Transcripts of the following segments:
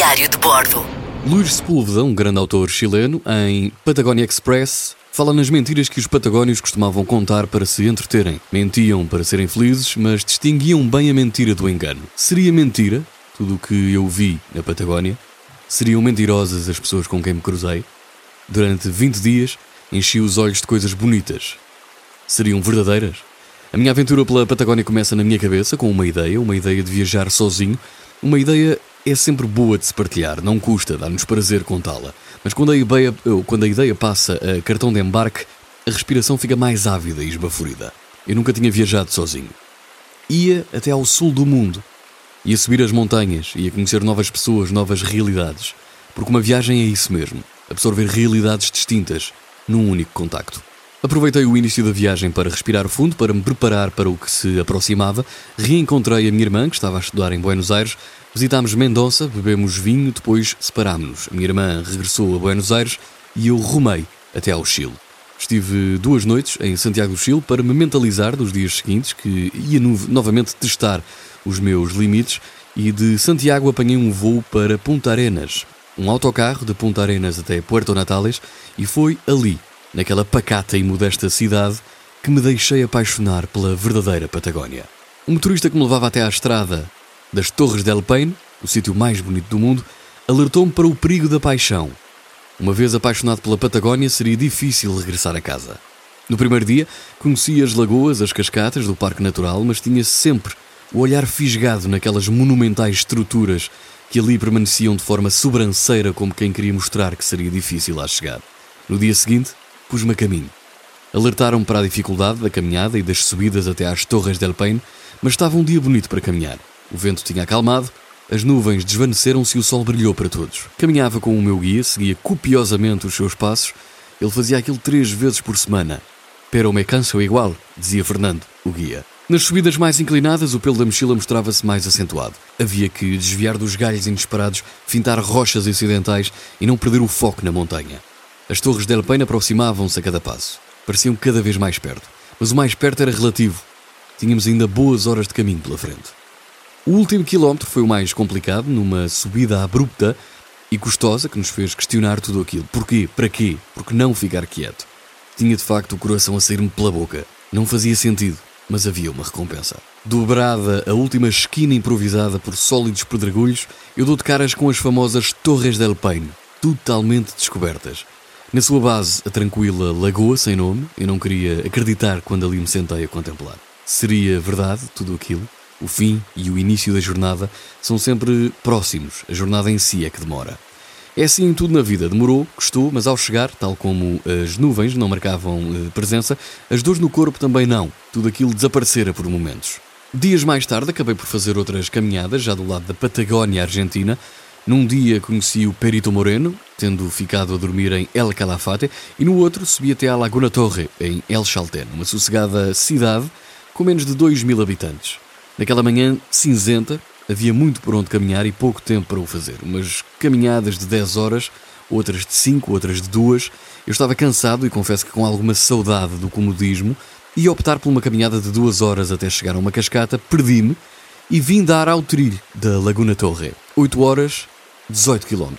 Diário de Bordo. Luís Sepúlveda, um grande autor chileno, em Patagonia Express, fala nas mentiras que os patagónios costumavam contar para se entreterem. Mentiam para serem felizes, mas distinguiam bem a mentira do engano. Seria mentira tudo o que eu vi na Patagónia? Seriam mentirosas as pessoas com quem me cruzei? Durante 20 dias enchi os olhos de coisas bonitas. Seriam verdadeiras? A minha aventura pela Patagónia começa na minha cabeça com uma ideia, uma ideia de viajar sozinho. Uma ideia é sempre boa de se partilhar, não custa, dá-nos prazer contá-la. Mas quando a, ideia, quando a ideia passa a cartão de embarque, a respiração fica mais ávida e esbaforida. Eu nunca tinha viajado sozinho. Ia até ao sul do mundo. Ia subir as montanhas, ia conhecer novas pessoas, novas realidades. Porque uma viagem é isso mesmo: absorver realidades distintas num único contacto. Aproveitei o início da viagem para respirar fundo, para me preparar para o que se aproximava. Reencontrei a minha irmã, que estava a estudar em Buenos Aires. Visitámos Mendonça, bebemos vinho, depois separámos-nos. A minha irmã regressou a Buenos Aires e eu rumei até ao Chile. Estive duas noites em Santiago do Chile para me mentalizar dos dias seguintes, que ia novamente testar os meus limites, e de Santiago apanhei um voo para Punta Arenas, um autocarro de Punta Arenas até Puerto Natales, e foi ali naquela pacata e modesta cidade, que me deixei apaixonar pela verdadeira Patagónia. O motorista que me levava até à estrada das Torres del Paine, o sítio mais bonito do mundo, alertou-me para o perigo da paixão. Uma vez apaixonado pela Patagónia, seria difícil regressar a casa. No primeiro dia, conhecia as lagoas, as cascatas do Parque Natural, mas tinha sempre o olhar fisgado naquelas monumentais estruturas que ali permaneciam de forma sobranceira, como quem queria mostrar que seria difícil lá chegar. No dia seguinte, pus-me a caminho. Alertaram-me para a dificuldade da caminhada e das subidas até às Torres del Paine, mas estava um dia bonito para caminhar. O vento tinha acalmado, as nuvens desvaneceram-se e o sol brilhou para todos. Caminhava com o meu guia, seguia copiosamente os seus passos. Ele fazia aquilo três vezes por semana. Pero me canso igual, dizia Fernando, o guia. Nas subidas mais inclinadas, o pelo da mochila mostrava-se mais acentuado. Havia que desviar dos galhos inesperados, fintar rochas incidentais e não perder o foco na montanha. As torres de Paine aproximavam-se a cada passo. Pareciam cada vez mais perto. Mas o mais perto era relativo. Tínhamos ainda boas horas de caminho pela frente. O último quilómetro foi o mais complicado, numa subida abrupta e custosa que nos fez questionar tudo aquilo. Porquê? Para quê? Porque não ficar quieto? Tinha de facto o coração a sair-me pela boca. Não fazia sentido, mas havia uma recompensa. Dobrada a última esquina improvisada por sólidos pedregulhos, eu dou de caras com as famosas Torres del Paine, totalmente descobertas. Na sua base, a tranquila lagoa sem nome, eu não queria acreditar quando ali me sentei a contemplar. Seria verdade tudo aquilo? O fim e o início da jornada são sempre próximos, a jornada em si é que demora. É assim tudo na vida, demorou, custou, mas ao chegar, tal como as nuvens não marcavam eh, presença, as dores no corpo também não, tudo aquilo desaparecera por momentos. Dias mais tarde acabei por fazer outras caminhadas, já do lado da Patagónia Argentina, num dia conheci o Perito Moreno, tendo ficado a dormir em El Calafate, e no outro subi até à Laguna Torre, em El Chaltén, uma sossegada cidade com menos de 2 mil habitantes. Naquela manhã cinzenta, havia muito por onde caminhar e pouco tempo para o fazer. Umas caminhadas de 10 horas, outras de 5, outras de 2. Eu estava cansado e confesso que com alguma saudade do comodismo, e optar por uma caminhada de 2 horas até chegar a uma cascata, perdi-me e vim dar ao trilho da Laguna Torre. 8 horas, 18 km.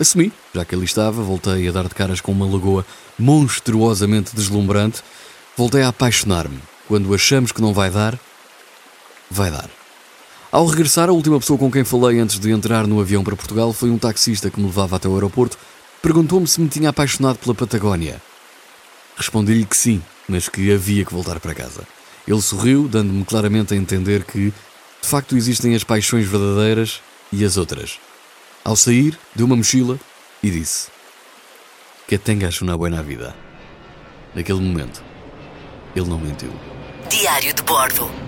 Assumi, já que ali estava, voltei a dar de caras com uma lagoa monstruosamente deslumbrante, voltei a apaixonar-me. Quando achamos que não vai dar, vai dar. Ao regressar, a última pessoa com quem falei antes de entrar no avião para Portugal foi um taxista que me levava até o aeroporto. Perguntou-me se me tinha apaixonado pela Patagónia. Respondi-lhe que sim, mas que havia que voltar para casa. Ele sorriu, dando-me claramente a entender que, de facto, existem as paixões verdadeiras e as outras. Ao sair, deu uma mochila e disse: Que tengas uma boa vida. Naquele momento, ele não mentiu. Diário de Bordo